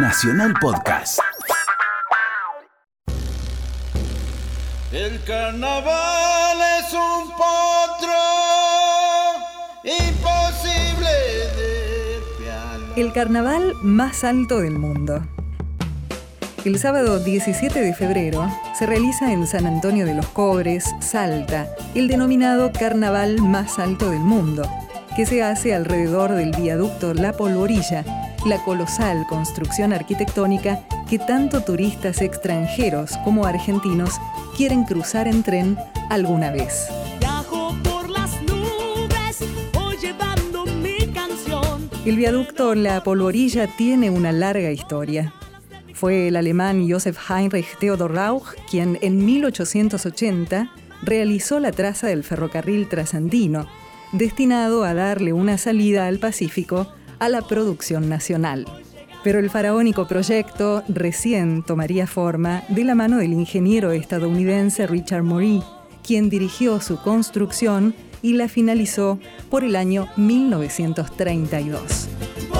Nacional Podcast. El carnaval es un potro imposible de piano. El carnaval más alto del mundo. El sábado 17 de febrero se realiza en San Antonio de los Cobres, Salta, el denominado Carnaval más alto del mundo, que se hace alrededor del viaducto La Polvorilla, la colosal construcción arquitectónica que tanto turistas extranjeros como argentinos quieren cruzar en tren alguna vez. El viaducto La Polvorilla tiene una larga historia. Fue el alemán Josef Heinrich Theodor Rauch quien en 1880 realizó la traza del ferrocarril trasandino, destinado a darle una salida al Pacífico a la producción nacional. Pero el faraónico proyecto recién tomaría forma de la mano del ingeniero estadounidense Richard Maury, quien dirigió su construcción y la finalizó por el año 1932. Voy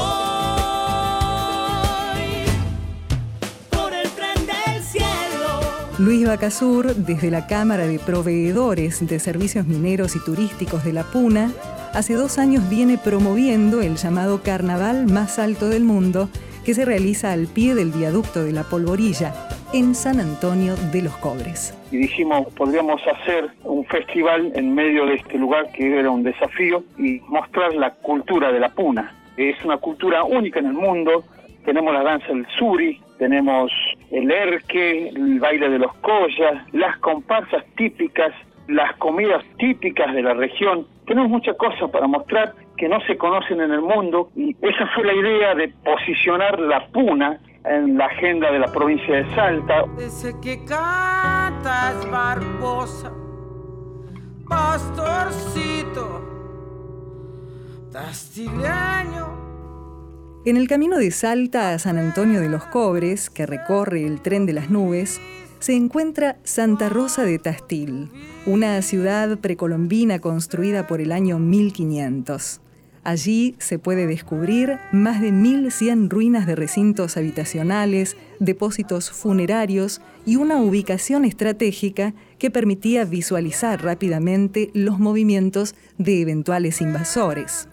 por el tren del cielo. Luis Bacasur, desde la Cámara de Proveedores de Servicios Mineros y Turísticos de la Puna, hace dos años viene promoviendo el llamado Carnaval más alto del mundo que se realiza al pie del viaducto de la Polvorilla, en San Antonio de los Cobres. y dijimos podríamos hacer un festival en medio de este lugar que era un desafío y mostrar la cultura de la puna. Es una cultura única en el mundo. Tenemos la danza del suri, tenemos el erque, el baile de los collas, las comparsas típicas, las comidas típicas de la región. Tenemos muchas cosas para mostrar que no se conocen en el mundo y esa fue la idea de posicionar la puna en la agenda de la provincia de Salta. Ese que cantas, Barbosa, pastorcito, castileño. En el camino de Salta a San Antonio de los Cobres, que recorre el tren de las nubes, se encuentra Santa Rosa de Tastil, una ciudad precolombina construida por el año 1500. Allí se puede descubrir más de 1.100 ruinas de recintos habitacionales, depósitos funerarios y una ubicación estratégica que permitía visualizar rápidamente los movimientos de eventuales invasores.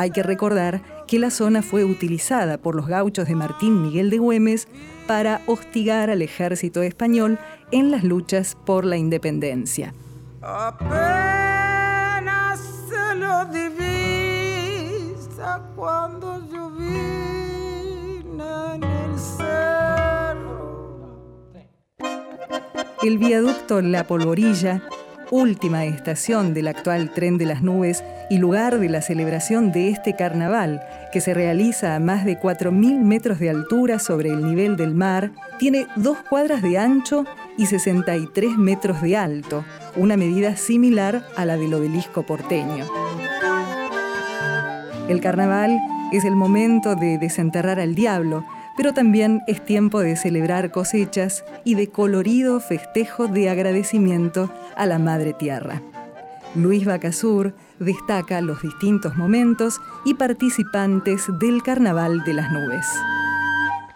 Hay que recordar que la zona fue utilizada por los gauchos de Martín Miguel de Güemes para hostigar al ejército español en las luchas por la independencia. Apenas se lo divisa cuando en el cerro. El viaducto La Polvorilla, última estación del actual tren de las nubes y lugar de la celebración de este carnaval, que se realiza a más de 4.000 metros de altura sobre el nivel del mar, tiene dos cuadras de ancho y 63 metros de alto, una medida similar a la del obelisco porteño. El carnaval es el momento de desenterrar al diablo, pero también es tiempo de celebrar cosechas y de colorido festejo de agradecimiento a la Madre Tierra. Luis Bacasur destaca los distintos momentos y participantes del Carnaval de las Nubes.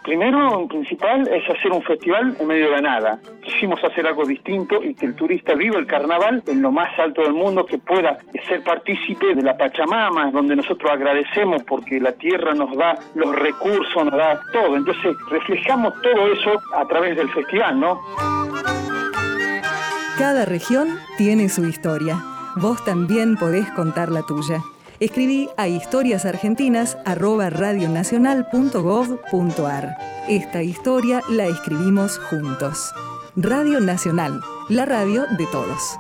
Primero, en principal, es hacer un festival en medio de la nada. Quisimos hacer algo distinto y que el turista viva el carnaval en lo más alto del mundo, que pueda ser partícipe de la Pachamama, donde nosotros agradecemos porque la tierra nos da los recursos, nos da todo. Entonces, reflejamos todo eso a través del festival, ¿no? Cada región tiene su historia. Vos también podés contar la tuya. Escribí a historiasargentinas.radionacional.gov.ar. Esta historia la escribimos juntos. Radio Nacional, la radio de todos.